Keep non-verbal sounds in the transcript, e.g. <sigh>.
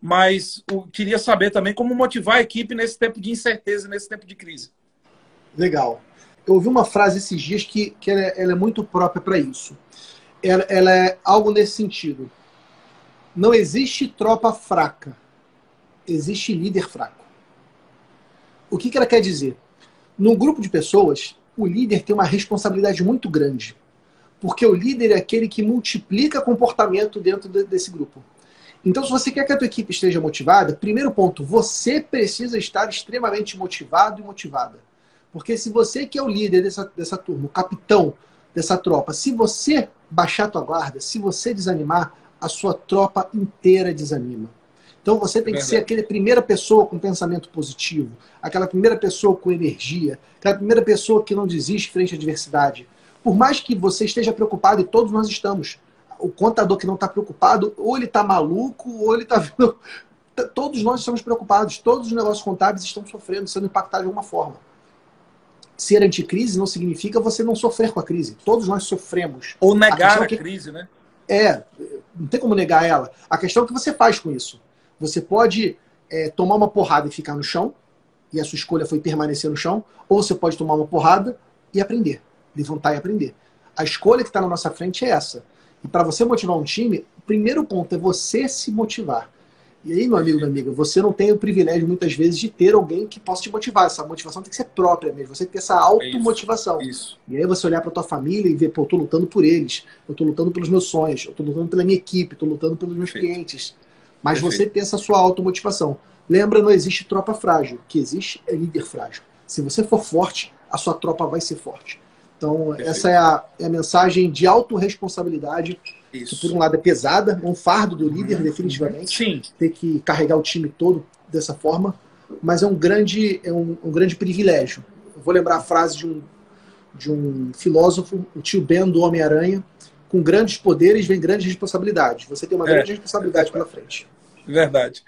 mas eu queria saber também como motivar a equipe nesse tempo de incerteza, nesse tempo de crise. Legal. Eu ouvi uma frase esses dias que, que ela, é, ela é muito própria para isso. Ela, ela é algo nesse sentido. Não existe tropa fraca, existe líder fraco. O que, que ela quer dizer? Num grupo de pessoas, o líder tem uma responsabilidade muito grande. Porque o líder é aquele que multiplica comportamento dentro de, desse grupo. Então, se você quer que a tua equipe esteja motivada, primeiro ponto, você precisa estar extremamente motivado e motivada. Porque se você que é o líder dessa, dessa turma, o capitão dessa tropa, se você baixar a tua guarda, se você desanimar, a sua tropa inteira desanima. Então você tem que ser aquela primeira pessoa com pensamento positivo, aquela primeira pessoa com energia, aquela primeira pessoa que não desiste frente à adversidade. Por mais que você esteja preocupado, e todos nós estamos, o contador que não está preocupado, ou ele está maluco, ou ele está. <laughs> Todos nós estamos preocupados, todos os negócios contábeis estão sofrendo, sendo impactados de alguma forma. Ser anticrise não significa você não sofrer com a crise. Todos nós sofremos. Ou negar a, a que... crise, né? É, não tem como negar ela. A questão é o que você faz com isso. Você pode é, tomar uma porrada e ficar no chão, e a sua escolha foi permanecer no chão, ou você pode tomar uma porrada e aprender, levantar e aprender. A escolha que está na nossa frente é essa. E para você motivar um time, o primeiro ponto é você se motivar. E aí, meu amigo, minha amiga, você não tem o privilégio muitas vezes de ter alguém que possa te motivar. Essa motivação tem que ser própria mesmo. Você tem que ter essa automotivação. Isso, isso. E aí você olhar para tua família e ver, pô, eu tô lutando por eles, eu tô lutando pelos meus sonhos, eu tô lutando pela minha equipe, eu tô lutando pelos meus Perfeito. clientes. Mas Perfeito. você tem essa sua automotivação. Lembra, não existe tropa frágil. O que existe é líder frágil. Se você for forte, a sua tropa vai ser forte. Então, Perfeito. essa é a, é a, mensagem de autorresponsabilidade, Isso. que por um lado é pesada, é um fardo do líder, uhum. definitivamente. Sim. Ter que carregar o time todo dessa forma, mas é um grande, é um, um grande privilégio. Eu vou lembrar a frase de um, de um filósofo, o tio Ben do Homem-Aranha, com grandes poderes vem grandes responsabilidades. Você tem uma é. grande responsabilidade pela frente. Verdade.